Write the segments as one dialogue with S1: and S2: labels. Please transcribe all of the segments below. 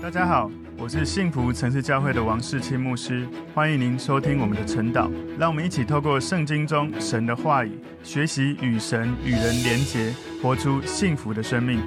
S1: 大家好，我是幸福城市教会的王世清牧师，欢迎您收听我们的晨祷。让我们一起透过圣经中神的话语，学习与神与人连结，活出幸福的生命。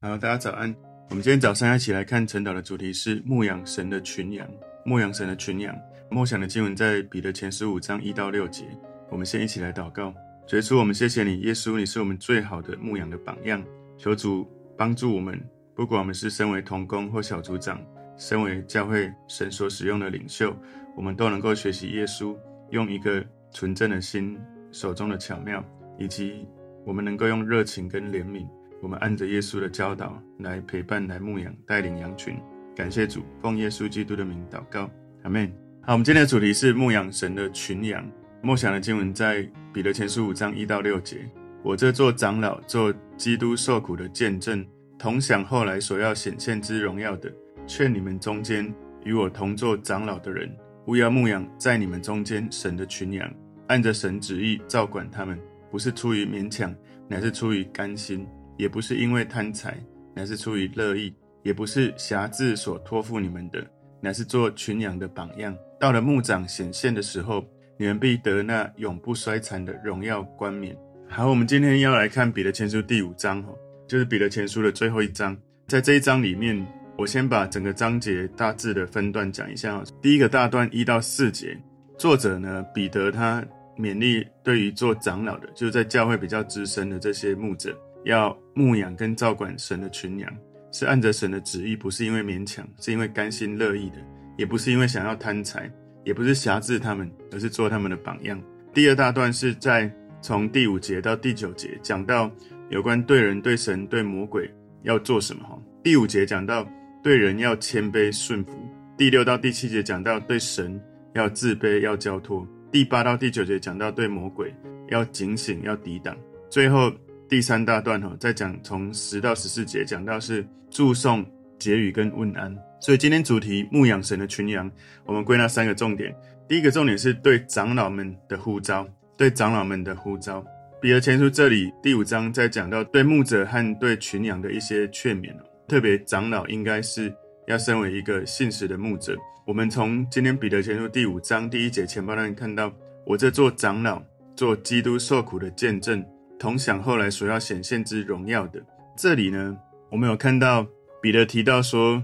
S2: 好，大家早安。我们今天早上一起来看晨祷的主题是牧养神的群羊。牧养神的群羊，默想的经文在彼得前十五章一到六节。我们先一起来祷告。主耶稣，我们谢谢你，耶稣，你是我们最好的牧羊的榜样。求主帮助我们。不管我们是身为童工或小组长，身为教会神所使用的领袖，我们都能够学习耶稣，用一个纯正的心、手中的巧妙，以及我们能够用热情跟怜悯，我们按着耶稣的教导来陪伴、来牧养、带领羊群。感谢主，奉耶稣基督的名祷告，阿门。好，我们今天的主题是牧养神的群羊。默想的经文在彼得前书五章一到六节。我这做长老、做基督受苦的见证。同享后来所要显现之荣耀的，劝你们中间与我同作长老的人，务要牧养在你们中间神的群羊，按着神旨意照管他们，不是出于勉强，乃是出于甘心；也不是因为贪财，乃是出于乐意；也不是挟制所托付你们的，乃是做群羊的榜样。到了牧长显现的时候，你们必得那永不衰残的荣耀冠冕。好，我们今天要来看彼得前书第五章就是彼得前书的最后一章，在这一章里面，我先把整个章节大致的分段讲一下。第一个大段一到四节，作者呢，彼得他勉励对于做长老的，就是在教会比较资深的这些牧者，要牧养跟照管神的群羊，是按着神的旨意，不是因为勉强，是因为甘心乐意的，也不是因为想要贪财，也不是挟制他们，而是做他们的榜样。第二大段是在从第五节到第九节讲到。有关对人、对神、对魔鬼要做什么？哈，第五节讲到对人要谦卑顺服；第六到第七节讲到对神要自卑、要交托；第八到第九节讲到对魔鬼要警醒、要抵挡；最后第三大段哈，再讲从十到十四节讲到是祝颂、结语跟问安。所以今天主题牧养神的群羊，我们归纳三个重点。第一个重点是对长老们的呼召，对长老们的呼召。彼得前书这里第五章在讲到对牧者和对群羊的一些劝勉，特别长老应该是要身为一个信实的牧者。我们从今天彼得前书第五章第一节前半段看到，我这做长老、做基督受苦的见证，同享后来所要显现之荣耀的。这里呢，我们有看到彼得提到说，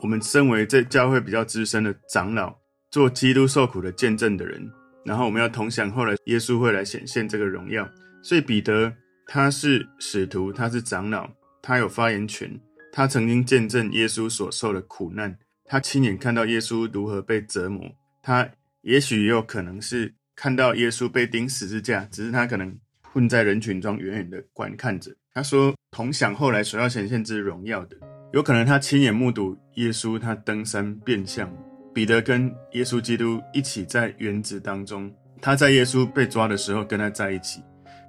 S2: 我们身为在教会比较资深的长老，做基督受苦的见证的人，然后我们要同享后来耶稣会来显现这个荣耀。所以彼得他是使徒，他是长老，他有发言权。他曾经见证耶稣所受的苦难，他亲眼看到耶稣如何被折磨。他也许也有可能是看到耶稣被钉十字架，只是他可能混在人群中远远的观看着。他说同享后来所要显现之荣耀的，有可能他亲眼目睹耶稣他登山变相。彼得跟耶稣基督一起在园子当中，他在耶稣被抓的时候跟他在一起。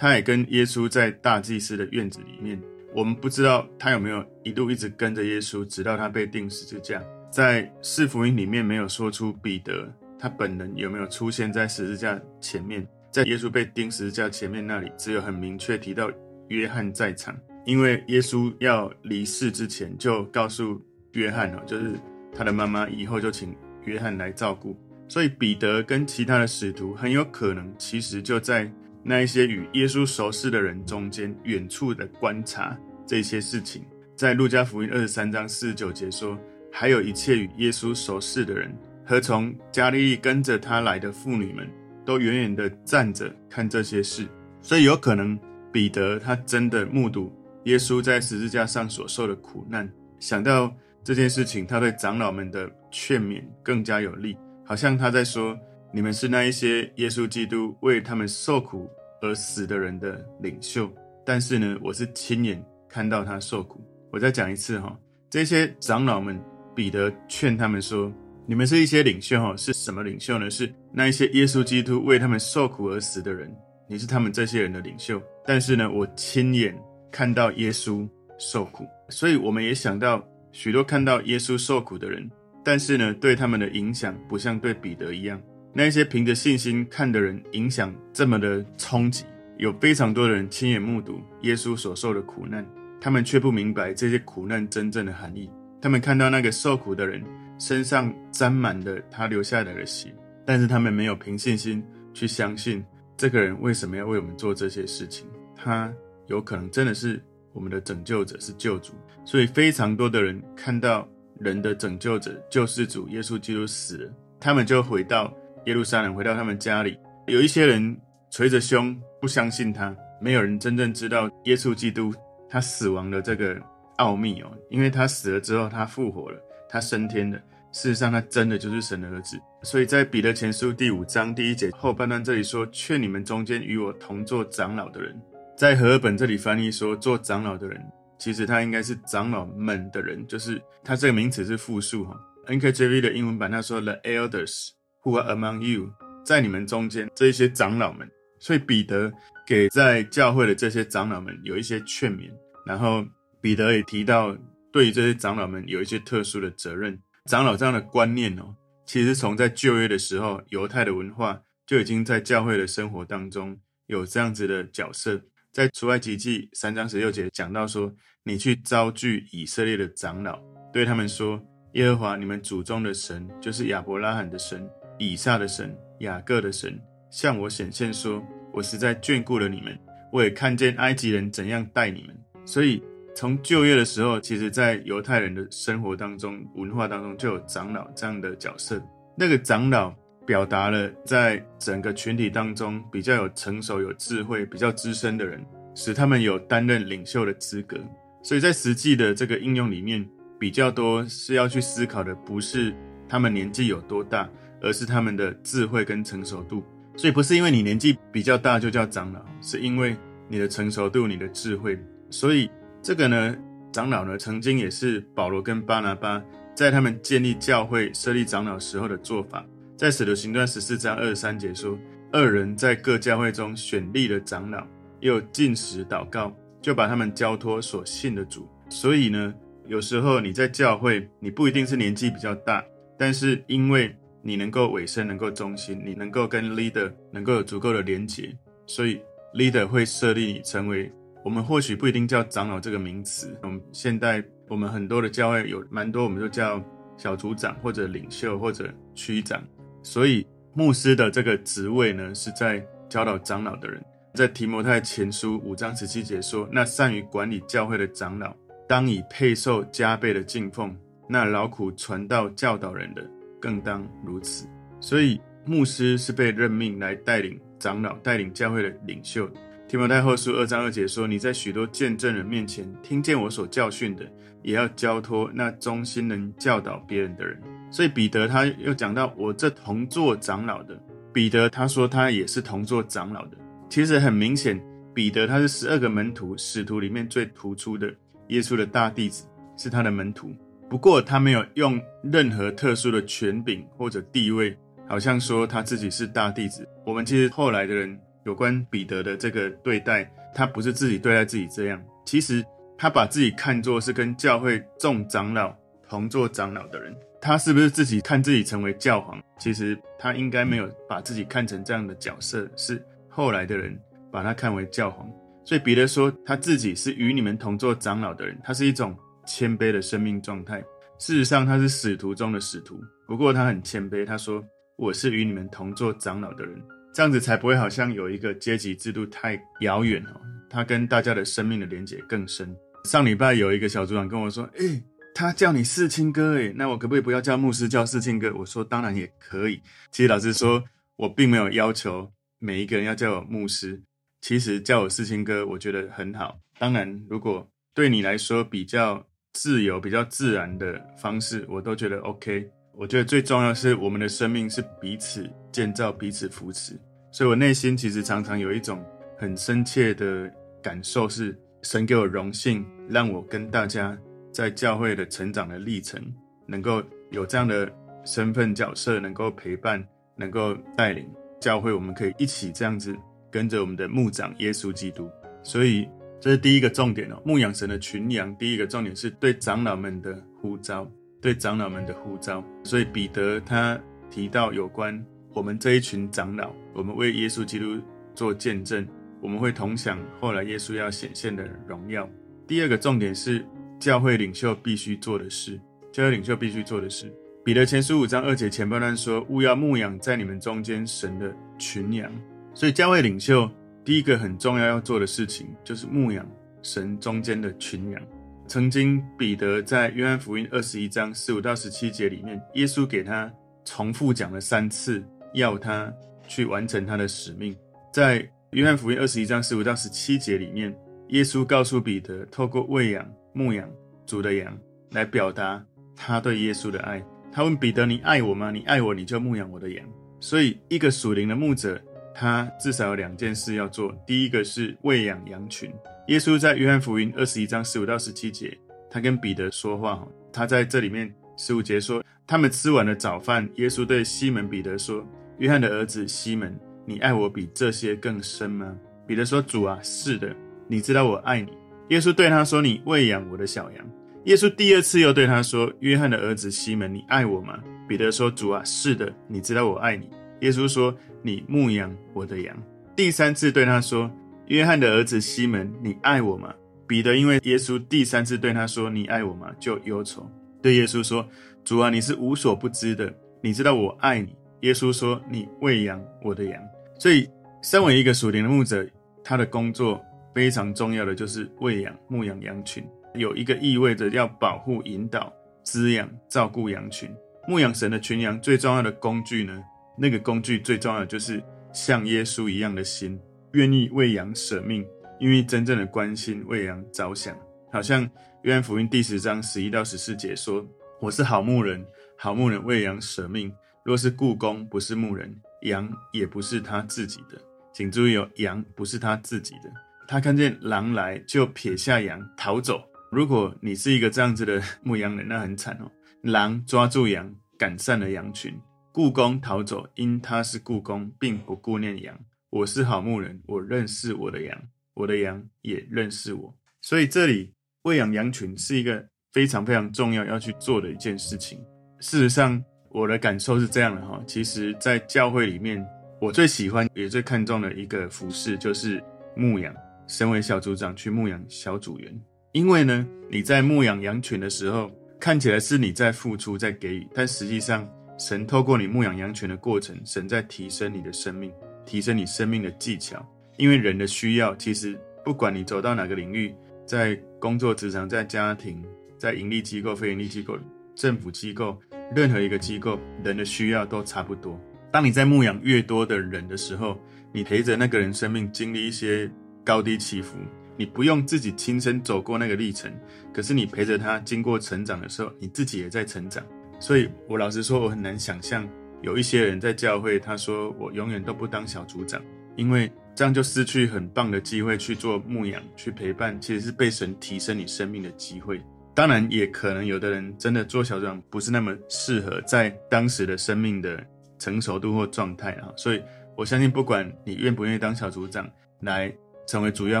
S2: 他也跟耶稣在大祭司的院子里面，我们不知道他有没有一路一直跟着耶稣，直到他被钉十字架。在四福音里面没有说出彼得他本人有没有出现在十字架前面，在耶稣被钉十字架前面那里，只有很明确提到约翰在场，因为耶稣要离世之前就告诉约翰哦，就是他的妈妈以后就请约翰来照顾，所以彼得跟其他的使徒很有可能其实就在。那一些与耶稣熟识的人中间，远处的观察这些事情，在路加福音二十三章四十九节说，还有一切与耶稣熟识的人和从加利利跟着他来的妇女们，都远远的站着看这些事。所以有可能彼得他真的目睹耶稣在十字架上所受的苦难，想到这件事情，他对长老们的劝勉更加有力，好像他在说。你们是那一些耶稣基督为他们受苦而死的人的领袖，但是呢，我是亲眼看到他受苦。我再讲一次哈，这些长老们，彼得劝他们说：你们是一些领袖哈，是什么领袖呢？是那一些耶稣基督为他们受苦而死的人，你是他们这些人的领袖。但是呢，我亲眼看到耶稣受苦，所以我们也想到许多看到耶稣受苦的人，但是呢，对他们的影响不像对彼得一样。那些凭着信心看的人，影响这么的冲击，有非常多的人亲眼目睹耶稣所受的苦难，他们却不明白这些苦难真正的含义。他们看到那个受苦的人身上沾满了他留下来的血，但是他们没有凭信心去相信这个人为什么要为我们做这些事情。他有可能真的是我们的拯救者，是救主。所以非常多的人看到人的拯救者救世主耶稣基督死了，他们就回到耶路撒冷，回到他们家里。有一些人捶着胸不相信他，没有人真正知道耶稣基督他死亡的这个奥秘哦，因为他死了之后他复活了，他升天了。事实上，他真的就是神的儿子。所以在彼得前书第五章第一节后半段这里说：“劝你们中间与我同作长老的人。”在和合本这里翻译说：“做长老的人”，其实他应该是长老们的人，就是他这个名词是复数哈。NKJV 的英文版他说：“The elders who are among you。”在你们中间这一些长老们，所以彼得给在教会的这些长老们有一些劝勉，然后彼得也提到对于这些长老们有一些特殊的责任。长老这样的观念哦，其实从在旧约的时候，犹太的文化就已经在教会的生活当中有这样子的角色。在出埃及记三章十六节讲到说，你去招聚以色列的长老，对他们说，耶和华你们祖宗的神就是亚伯拉罕的神、以撒的神。雅各的神向我显现说：“我实在眷顾了你们，我也看见埃及人怎样待你们。”所以从旧约的时候，其实在犹太人的生活当中、文化当中就有长老这样的角色。那个长老表达了在整个群体当中比较有成熟、有智慧、比较资深的人，使他们有担任领袖的资格。所以在实际的这个应用里面，比较多是要去思考的，不是他们年纪有多大。而是他们的智慧跟成熟度，所以不是因为你年纪比较大就叫长老，是因为你的成熟度、你的智慧。所以这个呢，长老呢，曾经也是保罗跟巴拿巴在他们建立教会、设立长老时候的做法。在使徒行传十四章二十三节说，二人在各教会中选立了长老，又禁食祷告，就把他们交托所信的主。所以呢，有时候你在教会，你不一定是年纪比较大，但是因为你能够委身，能够忠心，你能够跟 leader 能够有足够的连结，所以 leader 会设立你成为我们或许不一定叫长老这个名词。我们现在我们很多的教会有蛮多，我们就叫小组长或者领袖或者区长。所以牧师的这个职位呢，是在教导长老的人。在提摩太前书五章十七节说：“那善于管理教会的长老，当以配受加倍的敬奉；那劳苦传道教导人的。”更当如此，所以牧师是被任命来带领长老、带领教会的领袖。提摩太后书二章二节说：“你在许多见证人面前听见我所教训的，也要交托那忠心能教导别人的人。”所以彼得他又讲到：“我这同作长老的。”彼得他说他也是同作长老的。其实很明显，彼得他是十二个门徒使徒里面最突出的，耶稣的大弟子是他的门徒。不过他没有用任何特殊的权柄或者地位，好像说他自己是大弟子。我们其实后来的人有关彼得的这个对待，他不是自己对待自己这样，其实他把自己看作是跟教会众长老同作长老的人。他是不是自己看自己成为教皇？其实他应该没有把自己看成这样的角色，是后来的人把他看为教皇。所以彼得说他自己是与你们同作长老的人，他是一种。谦卑的生命状态。事实上，他是使徒中的使徒。不过，他很谦卑。他说：“我是与你们同作长老的人，这样子才不会好像有一个阶级制度太遥远哦。他跟大家的生命的连结更深。”上礼拜有一个小组长跟我说：“诶，他叫你世青哥，诶，那我可不可以不要叫牧师，叫世青哥？”我说：“当然也可以。”其实老师说，我并没有要求每一个人要叫我牧师。其实叫我世青哥，我觉得很好。当然，如果对你来说比较……自由比较自然的方式，我都觉得 OK。我觉得最重要是，我们的生命是彼此建造、彼此扶持。所以我内心其实常常有一种很深切的感受，是神给我荣幸，让我跟大家在教会的成长的历程，能够有这样的身份角色，能够陪伴，能够带领教会，我们可以一起这样子跟着我们的牧长耶稣基督。所以。这是第一个重点哦，牧养神的群羊。第一个重点是对长老们的呼召，对长老们的呼召。所以彼得他提到有关我们这一群长老，我们为耶稣基督做见证，我们会同享后来耶稣要显现的荣耀。第二个重点是教会领袖必须做的事。教会领袖必须做的事。彼得前书五章二节前半段说：“务要牧养在你们中间神的群羊。”所以教会领袖第一个很重要要做的事情，就是牧养神中间的群羊。曾经彼得在约翰福音二十一章十五到十七节里面，耶稣给他重复讲了三次，要他去完成他的使命。在约翰福音二十一章十五到十七节里面，耶稣告诉彼得，透过喂养、牧养主的羊，来表达他对耶稣的爱。他问彼得：“你爱我吗？你爱我，你就牧养我的羊。”所以，一个属灵的牧者，他至少有两件事要做。第一个是喂养羊群。耶稣在约翰福音二十一章十五到十七节，他跟彼得说话。他在这里面十五节说：“他们吃完了早饭，耶稣对西门彼得说：‘约翰的儿子西门，你爱我比这些更深吗？’彼得说：‘主啊，是的，你知道我爱你。’耶稣对他说：‘你喂养我的小羊。’”耶稣第二次又对他说：“约翰的儿子西门，你爱我吗？”彼得说：“主啊，是的，你知道我爱你。”耶稣说：“你牧养我的羊。”第三次对他说：“约翰的儿子西门，你爱我吗？”彼得因为耶稣第三次对他说：“你爱我吗？”就忧愁，对耶稣说：“主啊，你是无所不知的，你知道我爱你。”耶稣说：“你喂养我的羊。”所以，身为一个属灵的牧者，他的工作非常重要的就是喂养、牧养羊群。有一个意味着要保护、引导、滋养、照顾羊群，牧养神的群羊最重要的工具呢？那个工具最重要的就是像耶稣一样的心，愿意为羊舍命，因为真正的关心为羊着想。好像约翰福音第十章十一到十四节说：“我是好牧人，好牧人为羊舍命。若是雇工不是牧人，羊也不是他自己的。请注意哦，羊不是他自己的。他看见狼来，就撇下羊逃走。”如果你是一个这样子的牧羊人，那很惨哦。狼抓住羊，赶散了羊群；雇工逃走，因他是雇工，并不顾念羊。我是好牧人，我认识我的羊，我的羊也认识我。所以这里喂养羊群是一个非常非常重要要去做的一件事情。事实上，我的感受是这样的哈。其实，在教会里面，我最喜欢也最看重的一个服事，就是牧养。身为小组长，去牧养小组员。因为呢，你在牧养羊群的时候，看起来是你在付出、在给予，但实际上，神透过你牧养羊群的过程，神在提升你的生命，提升你生命的技巧。因为人的需要，其实不管你走到哪个领域，在工作职场、在家庭、在盈利机构、非盈利机构、政府机构，任何一个机构，人的需要都差不多。当你在牧养越多的人的时候，你陪着那个人生命经历一些高低起伏。你不用自己亲身走过那个历程，可是你陪着他经过成长的时候，你自己也在成长。所以我老实说，我很难想象有一些人在教会，他说我永远都不当小组长，因为这样就失去很棒的机会去做牧养、去陪伴，其实是被神提升你生命的机会。当然，也可能有的人真的做小组长不是那么适合在当时的生命的成熟度或状态啊。所以我相信，不管你愿不愿意当小组长，来。成为主要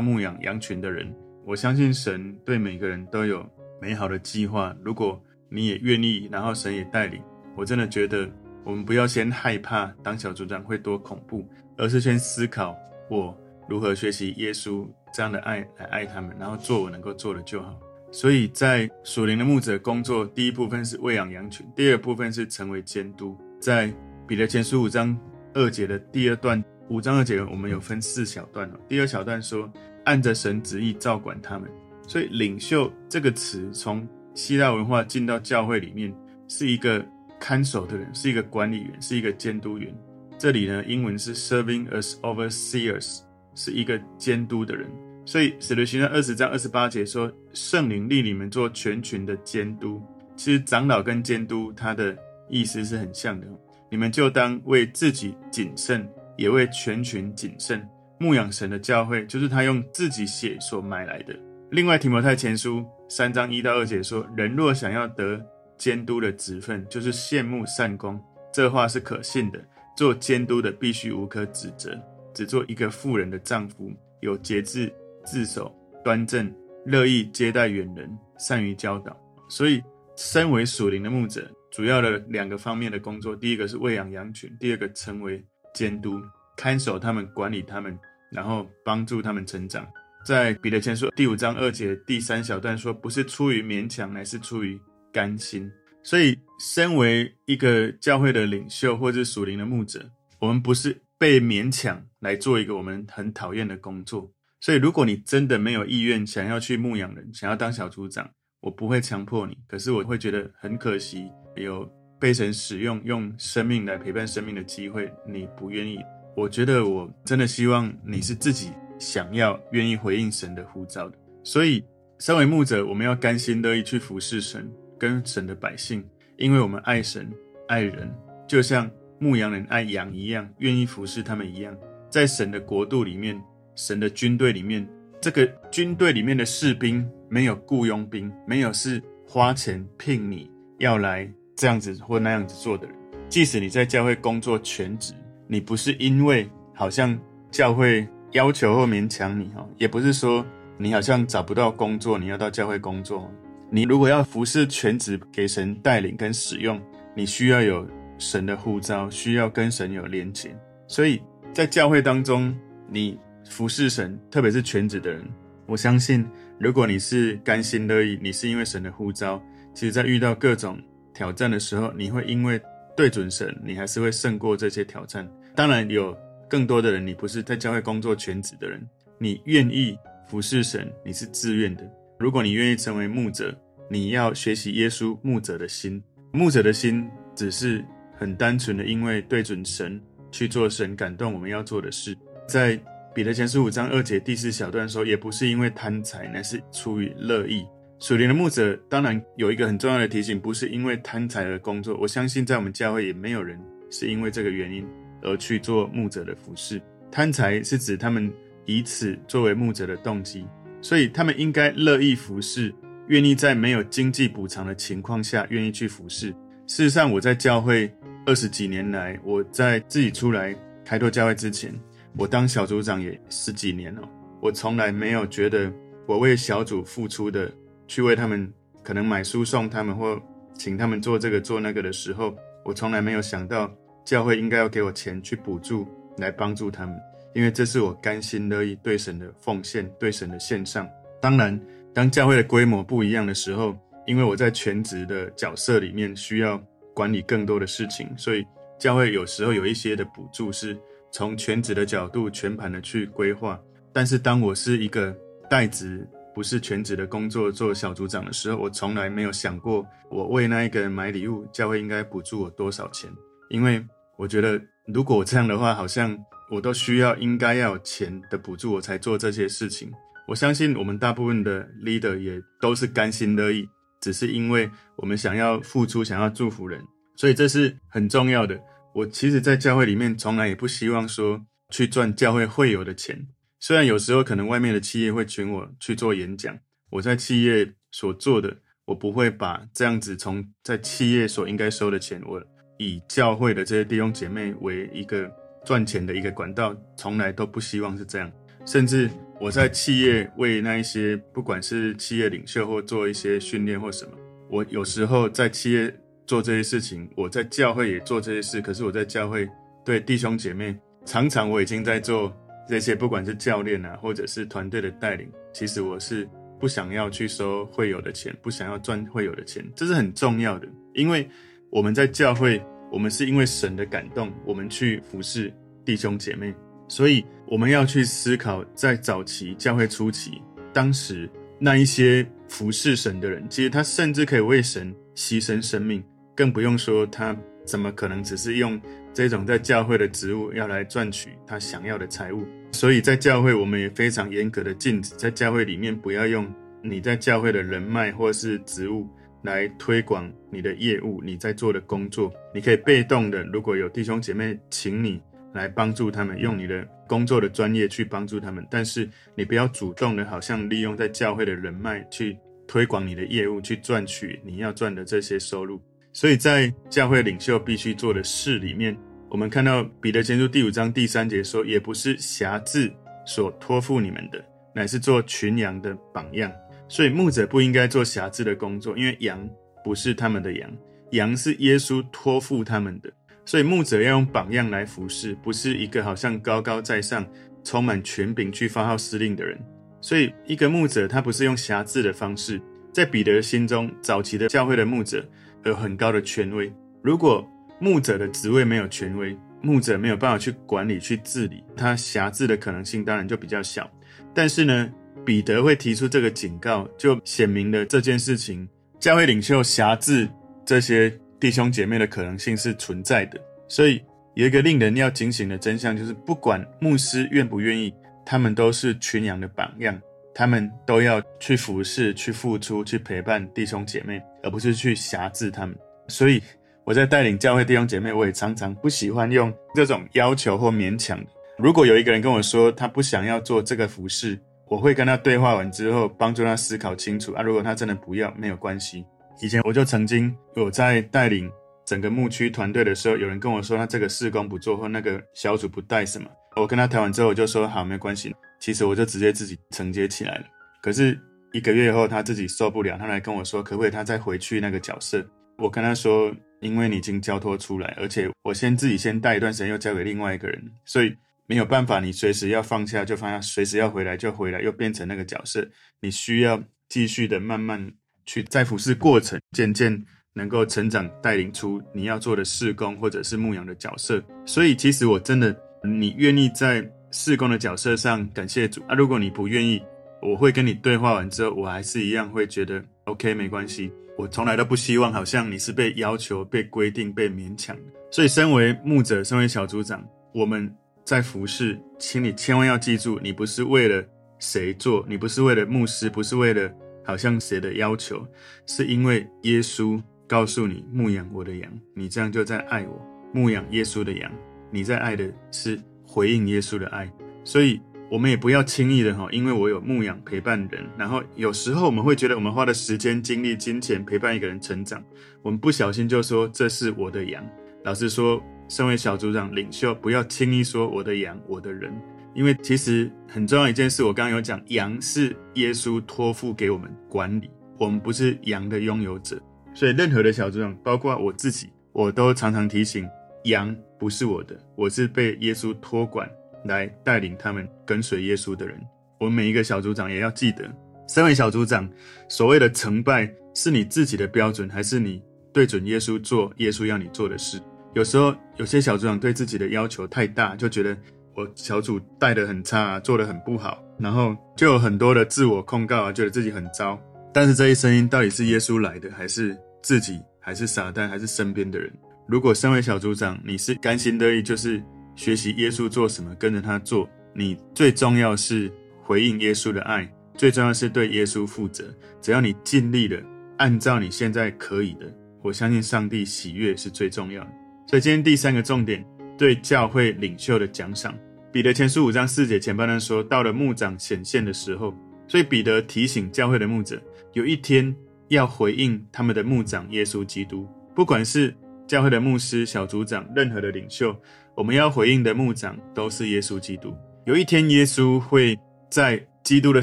S2: 牧养羊群的人，我相信神对每个人都有美好的计划。如果你也愿意，然后神也带领，我真的觉得我们不要先害怕当小组长会多恐怖，而是先思考我如何学习耶稣这样的爱来爱他们，然后做我能够做的就好。所以在属灵的牧者工作，第一部分是喂养羊群，第二部分是成为监督。在彼得前书五章二节的第二段。五章二节，我们有分四小段哦。第二小段说，按着神旨意照管他们。所以“领袖”这个词从希腊文化进到教会里面，是一个看守的人，是一个管理员，是一个监督员。这里呢，英文是 “serving as overseers”，是一个监督的人。所以使徒行传二十章二十八节说：“圣灵立你们做全群的监督。”其实长老跟监督他的意思是很像的。你们就当为自己谨慎。也为全群谨慎牧养神的教会，就是他用自己血所买来的。另外，提摩太前书三章一到二节说：“人若想要得监督的职分，就是羡慕善功。”这话是可信的。做监督的必须无可指责，只做一个妇人的丈夫，有节制、自守、端正，乐意接待远人，善于教导。所以，身为属灵的牧者，主要的两个方面的工作，第一个是喂养羊群，第二个成为。监督、看守他们、管理他们，然后帮助他们成长。在彼得前书第五章二节第三小段说：“不是出于勉强，乃是出于甘心。所以，身为一个教会的领袖或者属灵的牧者，我们不是被勉强来做一个我们很讨厌的工作。所以，如果你真的没有意愿想要去牧养人，想要当小组长，我不会强迫你。可是，我会觉得很可惜，有被神使用用生命来陪伴生命的机会，你不愿意。我觉得我真的希望你是自己想要、愿意回应神的呼召的。所以，身为牧者，我们要甘心乐意去服侍神。跟神的百姓，因为我们爱神爱人，就像牧羊人爱羊一样，愿意服侍他们一样。在神的国度里面，神的军队里面，这个军队里面的士兵没有雇佣兵，没有是花钱聘你要来这样子或那样子做的人。即使你在教会工作全职，你不是因为好像教会要求或勉强你哈，也不是说你好像找不到工作，你要到教会工作。你如果要服侍全职给神带领跟使用，你需要有神的呼召，需要跟神有连结。所以在教会当中，你服侍神，特别是全职的人，我相信，如果你是甘心乐意，你是因为神的呼召，其实在遇到各种挑战的时候，你会因为对准神，你还是会胜过这些挑战。当然，有更多的人，你不是在教会工作全职的人，你愿意服侍神，你是自愿的。如果你愿意成为牧者，你要学习耶稣牧者的心。牧者的心只是很单纯的，因为对准神去做神感动我们要做的事。在彼得前书五章二节第四小段说，也不是因为贪财，乃是出于乐意。属灵的牧者当然有一个很重要的提醒，不是因为贪财而工作。我相信在我们教会也没有人是因为这个原因而去做牧者的服事。贪财是指他们以此作为牧者的动机。所以他们应该乐意服侍，愿意在没有经济补偿的情况下愿意去服侍。事实上，我在教会二十几年来，我在自己出来开拓教会之前，我当小组长也十几年了。我从来没有觉得我为小组付出的，去为他们可能买书送他们或请他们做这个做那个的时候，我从来没有想到教会应该要给我钱去补助来帮助他们。因为这是我甘心乐意对神的奉献，对神的献上。当然，当教会的规模不一样的时候，因为我在全职的角色里面需要管理更多的事情，所以教会有时候有一些的补助是从全职的角度全盘的去规划。但是当我是一个代职，不是全职的工作做小组长的时候，我从来没有想过我为那一个人买礼物，教会应该补助我多少钱。因为我觉得如果我这样的话，好像。我都需要应该要有钱的补助，我才做这些事情。我相信我们大部分的 leader 也都是甘心乐意，只是因为我们想要付出，想要祝福人，所以这是很重要的。我其实，在教会里面从来也不希望说去赚教会会有的钱。虽然有时候可能外面的企业会请我去做演讲，我在企业所做的，我不会把这样子从在企业所应该收的钱，我以教会的这些弟兄姐妹为一个。赚钱的一个管道，从来都不希望是这样。甚至我在企业为那一些，不管是企业领袖或做一些训练或什么，我有时候在企业做这些事情，我在教会也做这些事。可是我在教会对弟兄姐妹，常常我已经在做这些，不管是教练啊，或者是团队的带领，其实我是不想要去收会有的钱，不想要赚会有的钱，这是很重要的，因为我们在教会。我们是因为神的感动，我们去服侍弟兄姐妹，所以我们要去思考，在早期教会初期，当时那一些服侍神的人，其实他甚至可以为神牺牲生命，更不用说他怎么可能只是用这种在教会的职务要来赚取他想要的财物。所以在教会，我们也非常严格的禁止，在教会里面不要用你在教会的人脉或是职务。来推广你的业务，你在做的工作，你可以被动的，如果有弟兄姐妹请你来帮助他们，用你的工作的专业去帮助他们，但是你不要主动的，好像利用在教会的人脉去推广你的业务，去赚取你要赚的这些收入。所以在教会领袖必须做的事里面，我们看到彼得前书第五章第三节说，也不是挟制所托付你们的，乃是做群羊的榜样。所以牧者不应该做辖制的工作，因为羊不是他们的羊，羊是耶稣托付他们的。所以牧者要用榜样来服侍，不是一个好像高高在上、充满权柄去发号施令的人。所以一个牧者他不是用辖制的方式，在彼得心中，早期的教会的牧者有很高的权威。如果牧者的职位没有权威，牧者没有办法去管理、去治理，他辖制的可能性当然就比较小。但是呢，彼得会提出这个警告，就显明了这件事情，教会领袖辖制这些弟兄姐妹的可能性是存在的。所以有一个令人要警醒的真相，就是不管牧师愿不愿意，他们都是群羊的榜样。他们都要去服侍、去付出、去陪伴弟兄姐妹，而不是去辖制他们。所以我在带领教会弟兄姐妹，我也常常不喜欢用这种要求或勉强。如果有一个人跟我说他不想要做这个服侍，我会跟他对话完之后，帮助他思考清楚啊。如果他真的不要，没有关系。以前我就曾经有在带领整个牧区团队的时候，有人跟我说他这个事工不做，或那个小组不带什么，我跟他谈完之后，我就说好，没关系。其实我就直接自己承接起来了。可是一个月后，他自己受不了，他来跟我说，可不可以他再回去那个角色？我跟他说，因为你已经交托出来，而且我先自己先带一段时间，又交给另外一个人，所以没有办法，你随时要放下就放下，随时要回来就回来，又变成那个角色。你需要继续的慢慢去在服侍过程，渐渐能够成长，带领出你要做的事工或者是牧羊的角色。所以其实我真的，你愿意在。事工的角色上，感谢主啊！如果你不愿意，我会跟你对话完之后，我还是一样会觉得 OK，没关系。我从来都不希望好像你是被要求、被规定、被勉强。所以，身为牧者，身为小组长，我们在服侍，请你千万要记住，你不是为了谁做，你不是为了牧师，不是为了好像谁的要求，是因为耶稣告诉你牧养我的羊，你这样就在爱我，牧养耶稣的羊，你在爱的是。回应耶稣的爱，所以我们也不要轻易的哈，因为我有牧养陪伴人，然后有时候我们会觉得我们花的时间、精力、金钱陪伴一个人成长，我们不小心就说这是我的羊。老实说，身为小组长、领袖，不要轻易说我的羊、我的人，因为其实很重要一件事，我刚刚有讲，羊是耶稣托付给我们管理，我们不是羊的拥有者，所以任何的小组长，包括我自己，我都常常提醒。羊不是我的，我是被耶稣托管来带领他们跟随耶稣的人。我们每一个小组长也要记得，身为小组长，所谓的成败是你自己的标准，还是你对准耶稣做耶稣要你做的事？有时候有些小组长对自己的要求太大，就觉得我小组带的很差，啊做的很不好，然后就有很多的自我控告啊，觉得自己很糟。但是这一声音到底是耶稣来的，还是自己，还是撒旦，还是身边的人？如果身为小组长，你是甘心乐意，就是学习耶稣做什么，跟着他做。你最重要是回应耶稣的爱，最重要是对耶稣负责。只要你尽力了，按照你现在可以的，我相信上帝喜悦是最重要的。所以今天第三个重点，对教会领袖的奖赏。彼得前书五章四节前半段说，到了牧长显现的时候，所以彼得提醒教会的牧者，有一天要回应他们的牧长耶稣基督，不管是。教会的牧师、小组长、任何的领袖，我们要回应的牧长都是耶稣基督。有一天，耶稣会在基督的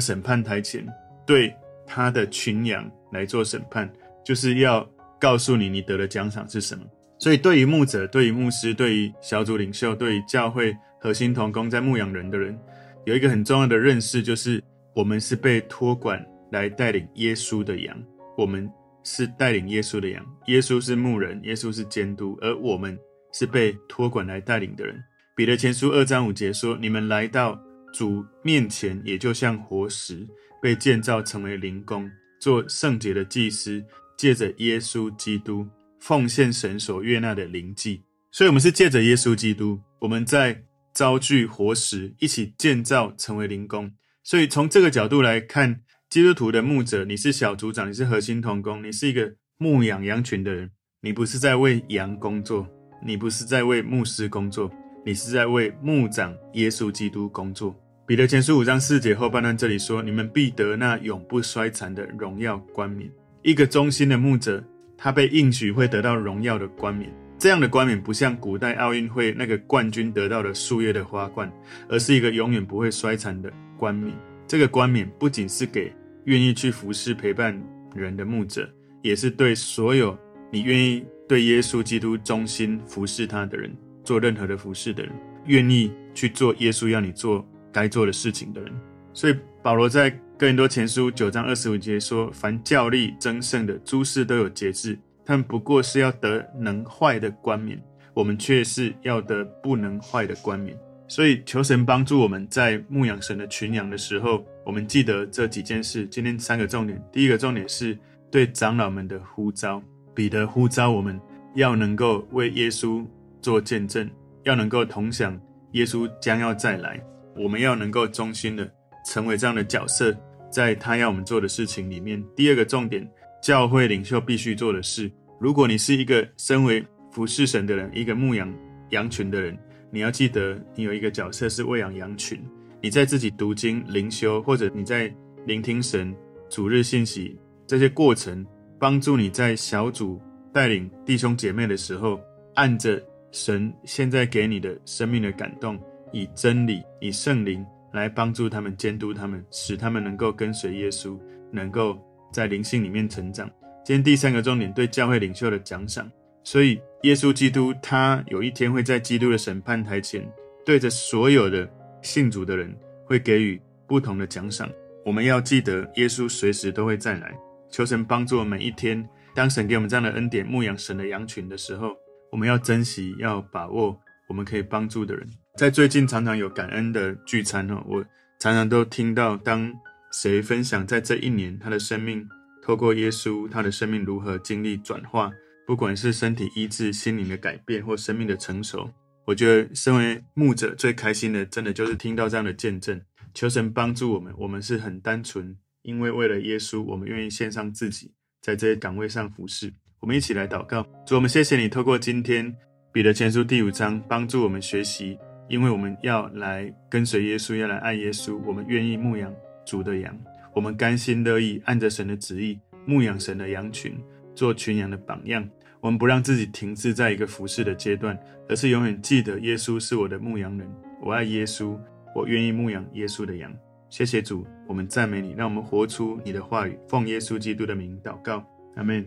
S2: 审判台前，对他的群羊来做审判，就是要告诉你，你得的奖赏是什么。所以，对于牧者、对于牧师、对于小组领袖、对于教会核心同工在牧养人的人，有一个很重要的认识，就是我们是被托管来带领耶稣的羊。我们。是带领耶稣的羊，耶稣是牧人，耶稣是监督，而我们是被托管来带领的人。彼得前书二章五节说：“你们来到主面前，也就像活石，被建造成为灵宫，做圣洁的祭司，借着耶稣基督奉献神所悦纳的灵祭。”所以，我们是借着耶稣基督，我们在遭聚活石，一起建造成为灵宫。所以，从这个角度来看。基督徒的牧者，你是小组长，你是核心同工，你是一个牧养羊群的人。你不是在为羊工作，你不是在为牧师工作，你是在为牧长耶稣基督工作。彼得前书五章四节后半段这里说：“你们必得那永不衰残的荣耀冠冕。”一个忠心的牧者，他被应许会得到荣耀的冠冕。这样的冠冕不像古代奥运会那个冠军得到的树叶的花冠，而是一个永远不会衰残的冠冕。这个冠冕不仅是给愿意去服侍陪伴人的牧者，也是对所有你愿意对耶稣基督忠心服侍他的人，做任何的服侍的人，愿意去做耶稣要你做该做的事情的人。所以保罗在哥林多前书九章二十五节说：“凡教力争胜的诸事都有节制，他们不过是要得能坏的冠冕，我们却是要得不能坏的冠冕。”所以求神帮助我们在牧养神的群羊的时候，我们记得这几件事。今天三个重点，第一个重点是对长老们的呼召，彼得呼召我们要能够为耶稣做见证，要能够同享耶稣将要再来，我们要能够忠心的成为这样的角色，在他要我们做的事情里面。第二个重点，教会领袖必须做的事。如果你是一个身为服侍神的人，一个牧养羊群的人。你要记得，你有一个角色是喂养羊群。你在自己读经、灵修，或者你在聆听神主日信息这些过程，帮助你在小组带领弟兄姐妹的时候，按着神现在给你的生命的感动，以真理、以圣灵来帮助他们、监督他们，使他们能够跟随耶稣，能够在灵性里面成长。今天第三个重点，对教会领袖的奖赏。所以，耶稣基督他有一天会在基督的审判台前，对着所有的信主的人，会给予不同的奖赏。我们要记得，耶稣随时都会再来。求神帮助我们，一天，当神给我们这样的恩典，牧养神的羊群的时候，我们要珍惜，要把握我们可以帮助的人。在最近常常有感恩的聚餐哦，我常常都听到，当谁分享在这一年他的生命透过耶稣，他的生命如何经历转化。不管是身体医治、心灵的改变或生命的成熟，我觉得身为牧者最开心的，真的就是听到这样的见证。求神帮助我们，我们是很单纯，因为为了耶稣，我们愿意献上自己，在这些岗位上服侍。我们一起来祷告，主，我们谢谢你，透过今天彼得前书第五章，帮助我们学习，因为我们要来跟随耶稣，要来爱耶稣，我们愿意牧养主的羊，我们甘心乐意按着神的旨意牧养神的羊群，做群羊的榜样。我们不让自己停滞在一个服侍的阶段，而是永远记得耶稣是我的牧羊人。我爱耶稣，我愿意牧养耶稣的羊。谢谢主，我们赞美你，让我们活出你的话语。奉耶稣基督的名祷告，阿
S1: 门。